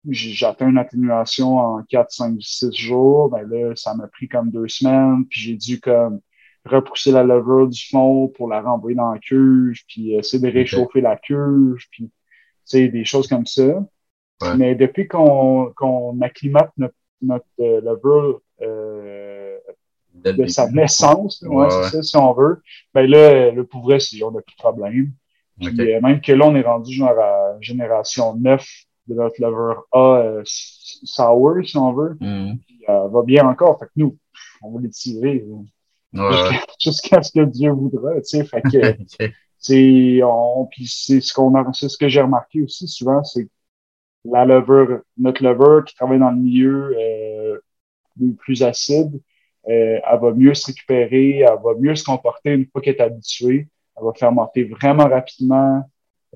j'atteins une atténuation en 4, 5, 6 jours. Ben là, ça m'a pris comme deux semaines. Puis j'ai dû comme repousser la levure du fond pour la renvoyer dans la cuve, puis essayer de réchauffer la cuve, puis des choses comme ça. Mais depuis qu'on acclimate notre, notre euh, levure euh, de sa naissance, ouais, c'est ça, si on veut, ben là, le pour vrai, on n'a plus de problème. Puis, euh, même que là, on est rendu genre à génération 9 de notre levure A sour, si on veut. Mm. Puis, va bien encore. Fait que nous, on va l'étirer jusqu'à ce que Dieu voudra, tu sais. Fait que, c'est, on, puis c'est ce qu'on a, c'est ce que j'ai remarqué aussi souvent, c'est la levure, notre levure qui travaille dans le milieu euh, plus acide, euh, elle va mieux se récupérer, elle va mieux se comporter une fois qu'elle est habituée, elle va fermenter vraiment rapidement,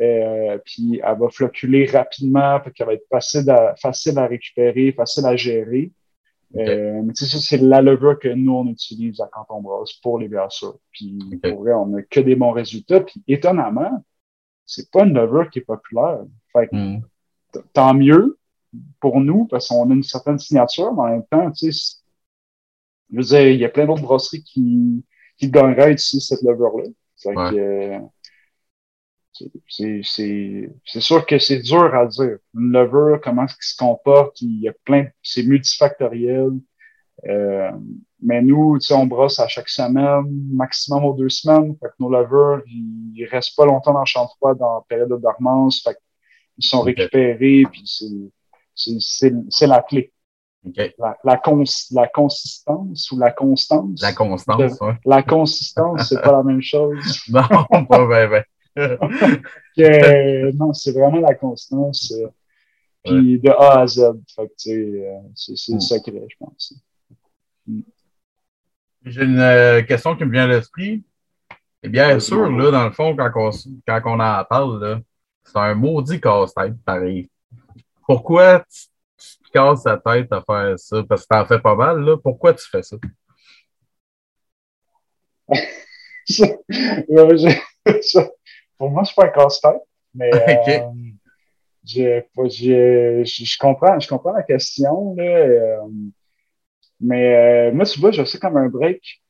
euh, puis elle va floculer rapidement, fait qu'elle va être facile à, facile à récupérer, facile à gérer. Euh, mais tu sais, ça, c'est la levure que nous, on utilise à Canton Brasse pour les bières Puis, pour vrai, on n'a que des bons résultats. Puis, étonnamment, c'est pas une levure qui est populaire. Fait hmm. tant mieux pour nous, parce qu'on a une certaine signature, mais en même temps, tu sais, je veux dire, il y a plein d'autres brasseries qui, qui gagneraient ici cette levure-là. Fait que, euh, c'est sûr que c'est dur à dire. Une levure, comment est-ce qu'il se comporte, il y a plein, c'est multifactoriel. Euh, mais nous, on brosse à chaque semaine, maximum aux deux semaines. Fait que nos levures, ils, restent pas longtemps dans le champ froid dans la période de dormance. Fait ils sont récupérés, puis c'est la clé. La, la, la, consistance ou la constance? La constance, oui. La consistance, c'est pas la même chose. non, pas bien, que, non, c'est vraiment la constance. Euh, puis de A à Z. Fait que, euh, c'est, c'est le hmm. secret, je pense. Hmm. J'ai une euh, question qui me vient à l'esprit. Et bien sûr, là, dans le fond, quand on, quand on en parle, c'est un maudit casse-tête pareil. Pourquoi tu, tu casses la tête à faire ça? Parce que t'en fais pas mal, là. Pourquoi tu fais ça? pour moi, c'est pas un casse-tête, mais euh, je, je, comprends, je comprends la question. Là, euh, mais euh, moi, tu vois, je sais comme un break.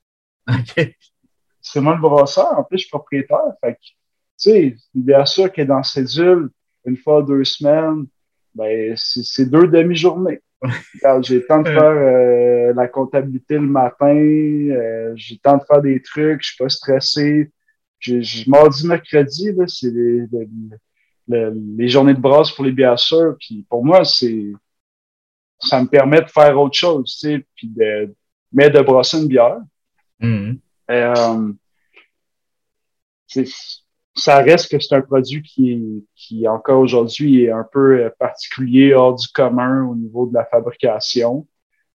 C'est moi le brasseur, en plus, je suis propriétaire. Fait tu sais, bien sûr que dans cédule, une fois deux semaines, ben, c'est deux demi-journées. J'ai le temps de faire la comptabilité le matin, j'ai le temps de faire des trucs, je suis pas stressé je, mardi, mercredi, c'est les, les, journées de brasse pour les biasseurs. Puis pour moi, c'est ça me permet de faire autre chose, tu sais, puis de, mais de brasser une bière. Mm-hmm. Euh, ça reste que c'est un produit qui, qui encore aujourd'hui est un peu particulier, hors du commun au niveau de la fabrication.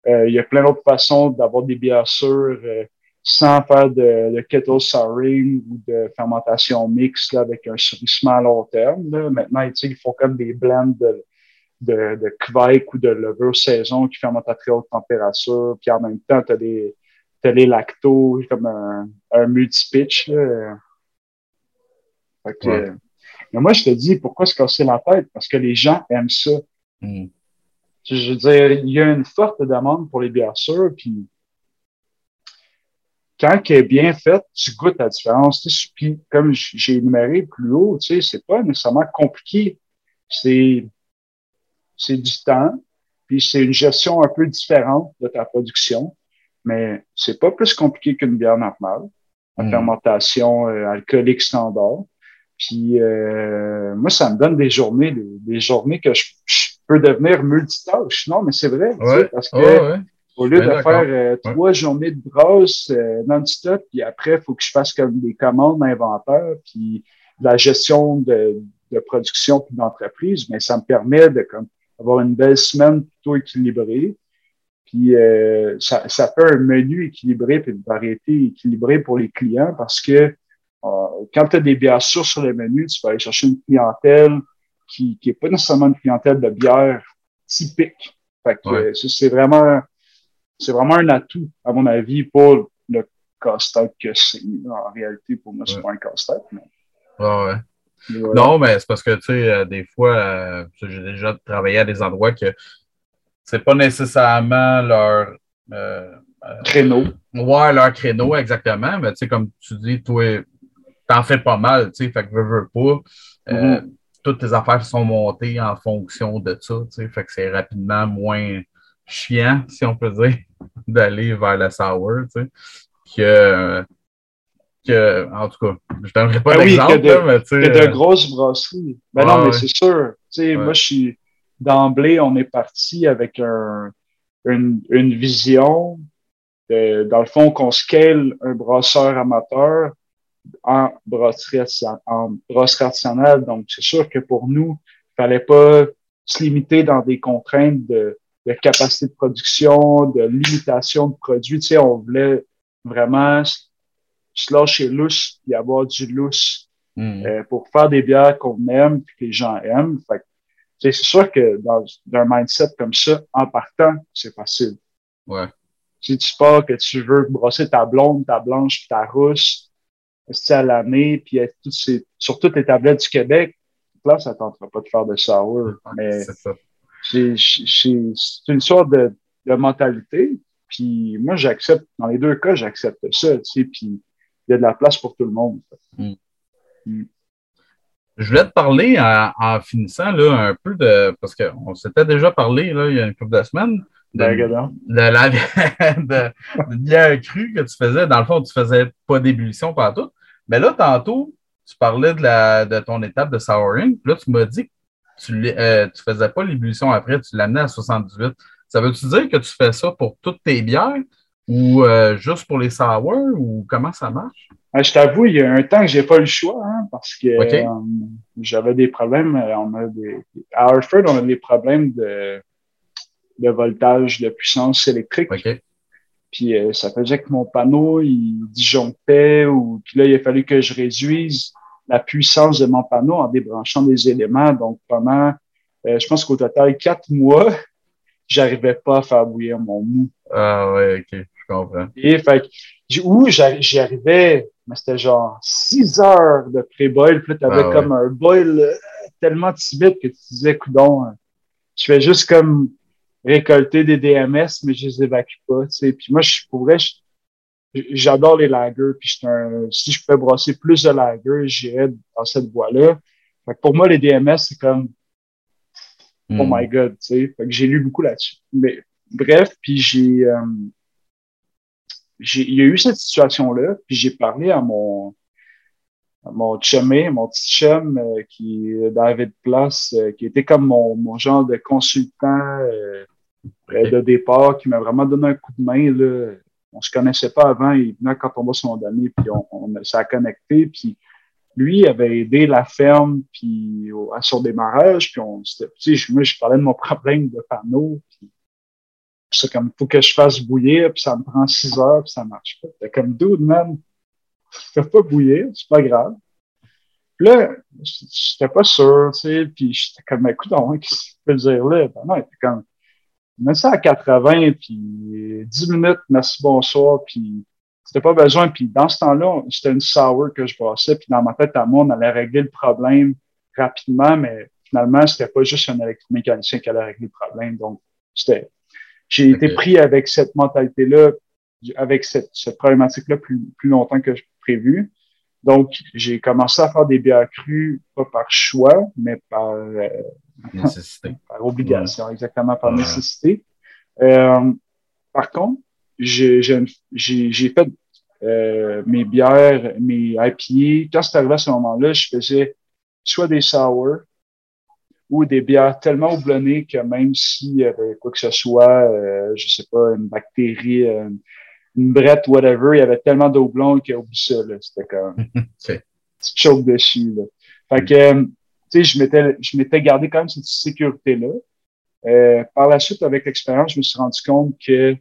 Euh, il y a plein d'autres façons d'avoir des bières euh, sans faire de, de kettle souring ou de fermentation mixte avec un surissement à long terme. Là. Maintenant, ils font comme des blends de, de, de ou de levure saison qui fermentent à très haute température. Puis en même temps, tu as des, as les lactos comme un, un multi-pitch. Mais moi, je te dis, pourquoi se casser la tête? Parce que les gens aiment ça. Hmm. Je veux dire, il y a une forte demande pour les bières sûres, puis quand elle est bien faite, tu goûtes la différence. Puis, comme j'ai énuméré plus haut, tu sais, c'est pas nécessairement compliqué. C'est, c'est du temps, puis c'est une gestion un peu différente de ta production, mais c'est pas plus compliqué qu'une bière normale, en hmm. fermentation euh, alcoolique standard. Puis euh, moi, ça me donne des journées, des, journées que je, peux devenir multitâche. Non, mais c'est vrai, parce que au lieu de faire euh, trois journées de brosse euh, non-stop, puis après, il faut que je fasse comme des commandes d'inventaire, puis la gestion de, de production puis d'entreprise, mais ça me permet de comme avoir une belle semaine plutôt équilibrée. Puis euh, ça, ça fait un menu équilibré puis une variété équilibrée pour les clients parce que euh, quand tu as des bières sûres sur le menu, tu vas aller chercher une clientèle qui n'est pas nécessairement une clientèle de bière typique. Fait que c'est vraiment c'est vraiment un atout, à mon avis, pour le casse-tête que c'est. En réalité, pour moi, c'est pas un casse-tête. Mais... ouais. Non, mais c'est parce que, tu sais, euh, des fois, euh, j'ai déjà travaillé à des endroits que c'est pas nécessairement leur. Euh, créneau. Ouais, leur créneau, exactement. Mais, tu sais, comme tu dis, toi, t'en fais pas mal, tu sais, fait que veux, veux pas. Mm-hmm. Toutes tes affaires sont montées en fonction de ça, tu sais, fait que c'est rapidement moins chiant, si on peut dire, d'aller vers la sour, tu sais, que en tout cas, je t'aimerais pas ben l'exemple, mais tu sais. de euh, grosses brasseries. Ben non, mais c'est sûr. Tu sais, moi, je suis, d'emblée, on est parti avec un, une, une vision, de, dans le fond, qu'on scale un brasseur amateur en brasserie, en brasserie artisanale. Donc, c'est sûr que pour nous, il fallait pas se limiter dans des contraintes de, de capacité de production, de limitation de produits. Tu sais, on voulait vraiment se lâcher lousse et avoir du lousse hmm. euh, pour faire des bières qu'on aime et que les gens aiment. Fait c'est sûr que dans, un mindset comme ça, en partant, c'est facile. Ouais. Si tu pars que tu veux brosser ta blonde, ta blanche, ta rousse, à l'année, puis toutes ces, sur toutes les tablettes du Québec, là, ça tentera pas de faire de sour. mais c'est une sorte de, de mentalité. Puis moi, j'accepte, dans les deux cas, j'accepte ça, tu sais, puis il y a de la place pour tout le monde. Hmm. Hmm. Je voulais te parler en, finissant là, un peu de. Parce qu'on s'était déjà parlé là, il y a une couple de semaines. De, de, la de, bière crue que tu faisais. Dans le fond, tu faisais pas d'ébullition tout. Mais là, tantôt, tu parlais de, la, de ton étape de souring. Puis là, tu m'as dit que tu ne euh, faisais pas l'ébullition après, tu l'amenais à 78. Ça veut-tu dire que tu fais ça pour toutes tes bières? ou euh, juste pour les sour ou comment ça marche? Euh, je t'avoue, il y a un temps que j'ai pas eu le choix hein, parce que euh, j'avais des problèmes. On a des, à Hartford, on a des problèmes de, de voltage, de puissance électrique. Puis ça faisait que mon panneau, il disjonctait ou puis là, il a fallu que je réduise la puissance de mon panneau en débranchant des éléments. Donc pendant, je pense qu'au total, quatre mois, j'arrivais pas à faire bouillir mon mou. Ah ouais, ok. Et fait où j'y arrivais, mais c'était genre 6 heures de pré-boil, puis là, t'avais ah comme un boil euh, tellement timide que tu disais, coudon, hein, je fais juste comme récolter des DMS, mais je les évacue pas, tu sais. Puis moi, je pourrais, j'adore les lagers, puis un, si je pouvais brasser plus de lagers, j'irais dans cette voie-là. Fait que pour moi, les DMS, c'est comme, oh hmm. my god, tu sais. Fait que j'ai lu beaucoup là-dessus. Mais bref, puis j'ai, euh, il y a eu cette situation-là, puis j'ai parlé à mon, à mon chumé, mon petit chum euh, qui est David Place, euh, qui était comme mon, mon genre de consultant euh, de départ, qui m'a vraiment donné un coup de main. Là. On se connaissait pas avant, il venait quand on va se donné, puis on, on s'est connecté, puis lui avait aidé la ferme puis à son démarrage, puis on, tu sais, moi, je parlais de mon problème de panneau, puis c'est comme, faut que je fasse bouillir, puis ça me prend six heures, puis ça marche pas. C'est comme, dude, man, fais pas bouillir, c'est pas grave. Puis là, j'étais pas sûr, tu sais, puis j'étais comme, écoute, qu'est-ce que tu peux dire là? Ben non, il comme, mets ça à 80, puis 10 minutes, merci, bonsoir, puis c'était pas besoin. Puis dans ce temps-là, c'était une sour que je brassais. Puis dans ma tête à moi, on allait régler le problème rapidement, mais finalement, c'était pas juste un électromécanicien qui allait régler le problème. Donc, c'était, j'ai été pris avec cette mentalité-là, avec cette, cette problématique-là plus, plus longtemps que prévu. Donc, j'ai commencé à faire des bières crues, pas par choix, mais par, euh, par obligation, exactement, par nécessité. Euh, par contre, j'ai fait euh, mes bières, mes IPA. Quand c'est arrivé à ce moment-là, je faisais soit des sour ou des bières tellement houblonnées que même s'il y avait quoi que ce soit, euh, je sais pas, une bactérie, une brette, whatever, il y avait tellement d'eau blonde qu'il a oublié ça. C'était comme tu choke dessus. Là. Fait que, euh, sais, je m'étais, je m'étais gardé quand même cette sécurité-là. Euh, par la suite, avec l'expérience, je me suis rendu compte que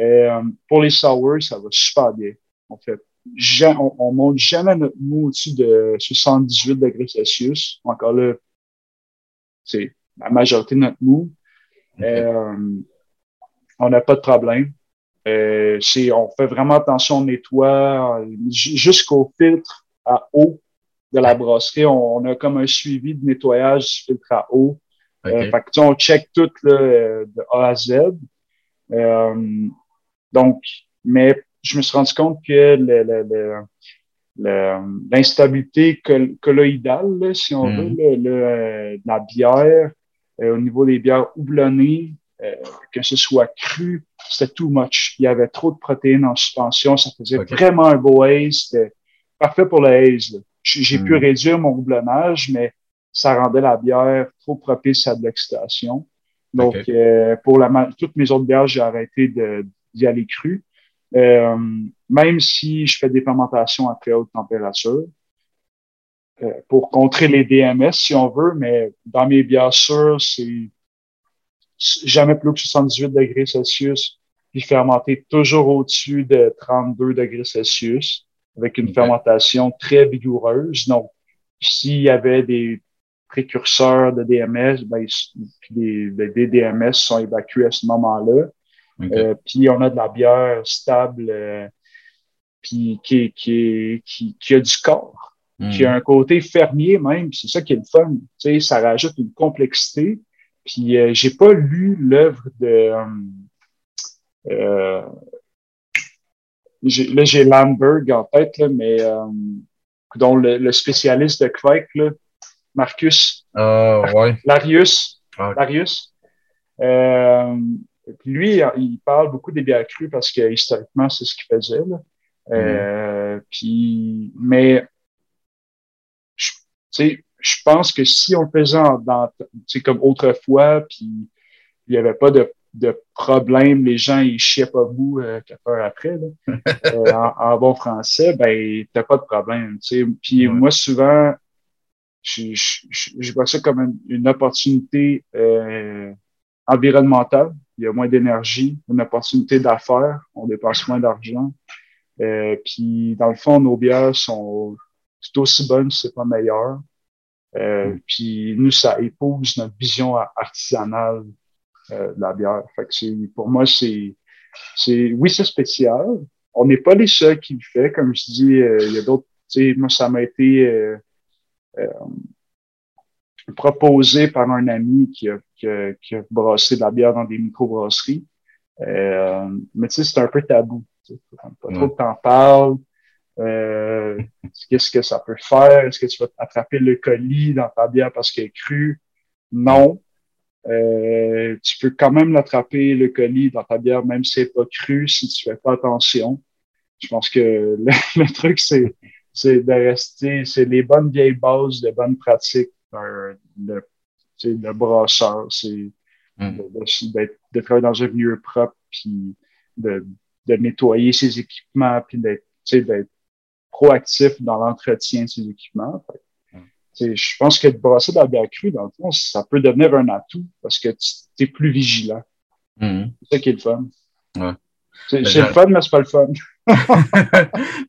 euh, pour les sours, ça va super bien. En fait, on, on monte jamais notre mou au-dessus de 78 degrés Celsius. Encore là, c'est la majorité de notre mou. Euh, on n'a pas de problème. Euh, on fait vraiment attention, on nettoie jusqu'au filtre à eau de la brasserie. On, a comme un suivi de nettoyage du filtre à eau. Euh, fait que, on check tout là, de A à Z. Euh, donc, mais je me suis rendu compte que l'instabilité colloïdale, si on veut, hmm. le, la bière, euh, au niveau des bières houblonnées, euh, que ce soit cru, c'était too much. Il y avait trop de protéines en suspension. Ça faisait vraiment un beau haze. C'était parfait pour le haze. J'ai pu hmm. réduire mon houblonnage, mais ça rendait la bière trop propice à de l'excitation. Donc, euh, pour la, toutes mes autres bières, j'ai arrêté d'y aller cru. Euh, même si je fais des fermentations à très haute température, euh, pour contrer les DMS, si on veut, mais dans mes bières sûres, c'est jamais plus que 78 degrés Celsius, puis fermenter toujours au-dessus de 32 degrés Celsius, avec une fermentation très vigoureuse. Donc, s'il y avait des précurseurs de DMS, ben, les, les DMS sont évacués à ce moment-là. Euh, puis on a de la bière stable, euh, puis qui, qui, qui, qui, a du corps, qui a hmm. un côté fermier même. C'est ça qui est le fun. Tu sais, ça rajoute une complexité. Puis euh, j'ai pas lu l'œuvre de euh, là j'ai Lamberg en tête, là, mais dont le, spécialiste de Quake, là, Marcus. ouais. Larius. Larius. Euh, lui, il parle beaucoup des bières crues parce que historiquement, c'est ce qu'il faisait. Là. Euh, puis, mais je, je pense que si on le faisait dans, comme autrefois, puis il n'y avait pas de, de problème, les gens ils chiaient pas bout euh, quatre heures après, là, euh, en, bon français, ben t'as pas de problème. Puis moi, souvent, je, je, je, vois ça comme une, une opportunité euh, environnementale il y a moins d'énergie, une opportunité d'affaires, on dépense moins d'argent. Euh, puis dans le fond, nos bières sont tout aussi bonnes, c'est pas meilleur. Euh, mm. Puis nous, ça épouse notre vision artisanale euh, de la bière. Fait que c'est, pour moi, c'est, c'est, oui, c'est spécial. On n'est pas les seuls qui le fait. Comme je dis, il y a d'autres. Tu sais, moi, ça m'a été proposé par un ami qui a, qui a, qui a brassé de la bière dans des microbrasseries. Euh, mais tu sais, c'est un peu tabou. Pas trop que t'en parles. Euh, Qu'est-ce que ça peut faire? Est-ce que tu vas attraper le colis dans ta bière parce qu'elle est crue? Non. Euh, tu peux quand même l'attraper, le colis, dans ta bière, même si c'est pas cru, si tu fais pas attention. Je pense que le, le truc, c'est, c'est de rester, c'est les bonnes vieilles bases de bonnes pratiques le, le brasseur, c'est hmm. de, de, travailler dans un milieu propre, puis de, de nettoyer ses équipements, puis d'être proactif dans l'entretien de ses équipements. Hmm. Je pense que de brasser dans le bière cru, dans le fond, ça peut devenir un atout parce que tu es plus vigilant. Hmm. C'est ça qui est le fun. C'est le fun, mais c'est pas le fun.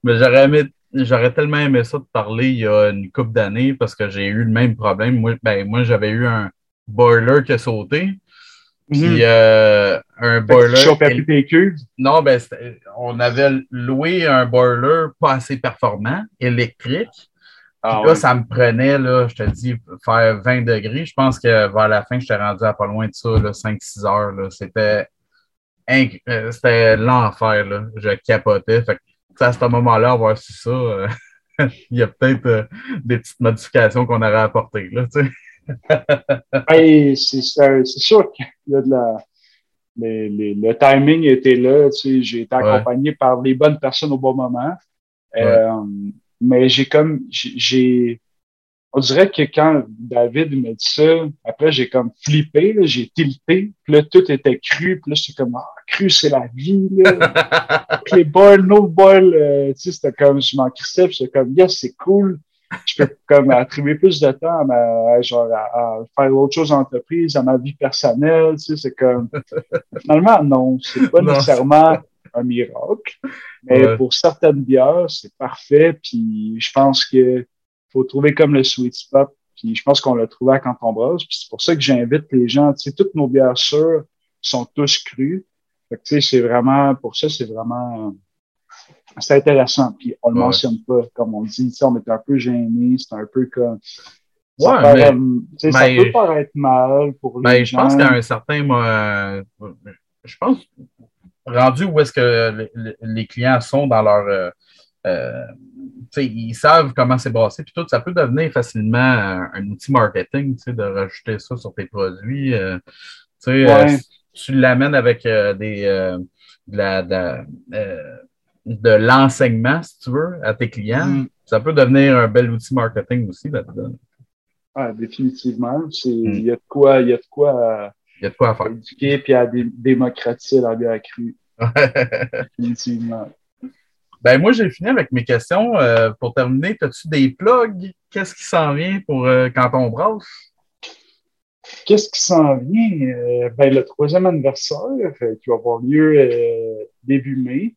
mais j'aurais aimé j'aurais tellement aimé ça de parler il y a une couple d'années parce que j'ai eu le même problème. Moi, ben, moi j'avais eu un boiler qui a sauté. Puis mhm. euh, un boiler. Non, ben, on avait loué un boiler pas assez performant, électrique. Ah là, ça me prenait, là, je te dis, faire 20 degrés. Je pense que vers la fin, j'étais rendu à pas loin de ça, 5-6 heures. C'était euh, c'était l'enfer. Je capotais. Fait que, à ce moment-là, avoir su ça, euh, il y a peut-être des petites modifications qu'on aurait apportées. Là, c'est sûr qu'il y a de la. le timing était là. J'ai été accompagné par les bonnes personnes au bon moment. Euh, mais j'ai comme. j'ai On dirait que quand David me dit ça, après, j'ai comme flippé, j'ai tilté. Puis là, tout était cru. Puis là, j'étais comme, ah, cru, c'est la vie. Là. les balls, no balls, euh, tu sais, c'était comme, je m'en crissais. J'étais comme, yes, c'est cool je peux comme attribuer plus de temps à, ma, genre, à, faire autre chose en entreprise, à ma vie personnelle. Tu sais, c'est comme finalement non, c'est pas nécessairement un miracle, mais pour certaines bières, c'est parfait. Puis je pense que faut trouver comme le sweet spot. Puis je pense qu'on l'a trouvé à Canton Brosse. Puis c'est pour ça que j'invite les gens. Tu sais, toutes nos bières sûres sont tous crues. Fait que, tu sais, c'est vraiment pour ça, c'est vraiment c'est intéressant. Puis on le mentionne pas, comme on dit. On est un peu gêné, c'est un peu comme. Ça, ouais, mais, ça peut paraître mal pour les je pense qu'à un certain. Euh, je pense, rendu où est-ce que les, clients sont dans leur. Euh, euh, ils savent comment c'est brassé, puis tout, ça peut devenir facilement un, outil marketing, de rajouter ça sur tes produits. tu l'amènes avec des, de la, de l'enseignement, si tu veux, à tes clients, mm. ça peut devenir un bel outil marketing aussi là-dedans. Ah, définitivement. Mm. Il y a de quoi, il y a de quoi il y a de quoi à faire. éduquer et à démocratiser la bière crue. définitivement. Ben moi, j'ai fini avec mes questions. Euh, pour terminer, as-tu des plugs? Qu'est-ce qui s'en vient pour euh, quand on brasse? Qu'est-ce qui s'en vient? Euh, ben, le troisième anniversaire qui va avoir lieu début mai.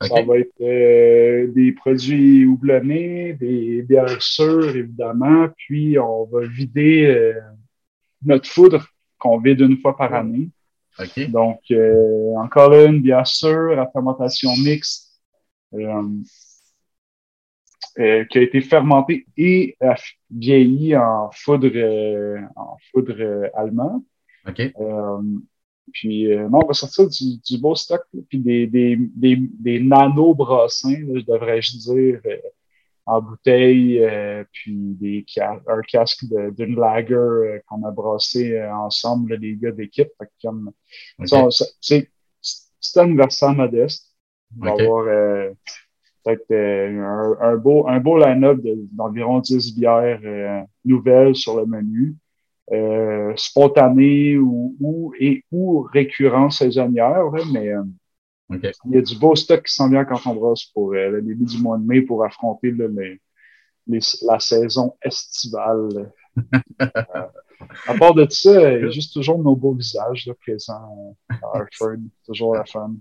Ça va être des produits houblonnés, des bières sûres, évidemment. Puis, on va vider notre foudre qu'on vide une fois par année. Donc, euh, encore une bière sûre à fermentation mixte qui a été fermentée et vieillie en foudre, en foudre allemand. Puis, euh, non, on va sortir du, beau stock, puis des, des, des, des nano-brassins, devrais-je dire, euh, en bouteille, euh, puis des un casque d'une lager qu'on a brassé ensemble, les gars d'équipe. comme, c'est un anniversaire modeste. On va avoir peut-être un, un, beau, un beau line-up d'environ 10 bières nouvelles sur le menu. Euh, spontanée ou, ou, et, ou récurrent saisonnière, mais euh, il y a du beau stock qui s'en vient quand on brosse pour euh, le début du mois de mai pour affronter les, la saison estivale. à part de ça, il y a juste toujours nos beaux visages présents à Hartford. Toujours la fun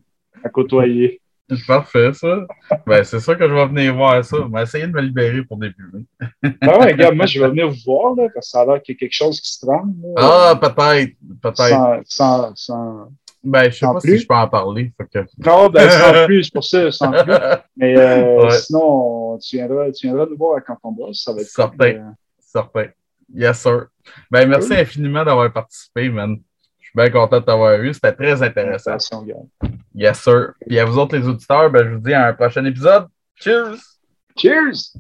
à côtoyer. Parfait, ça. Ben, c'est sûr que je vais venir voir ça. On va essayer de me libérer pour début. ben ouais, regarde, moi, je vais venir vous voir, là, parce que ça a l'air qu'il y a quelque chose qui se trame. ah, peut-être. Peut-être. Sans, sans, ben, je sais pas si je peux en parler. que... Non, ben, sans plus, c'est pour ça, sans plus. Mais euh, sinon, tu viendras, tu viendras nous voir quand on bosse. Ça va être certain. Euh... Certain. Yes, sir. Ben, merci infiniment d'avoir participé, man suis bien content de t'avoir eu. C'était très intéressant. Yes, sir. Puis à vous autres, les auditeurs, ben, je vous dis à un prochain épisode. Cheers! Cheers!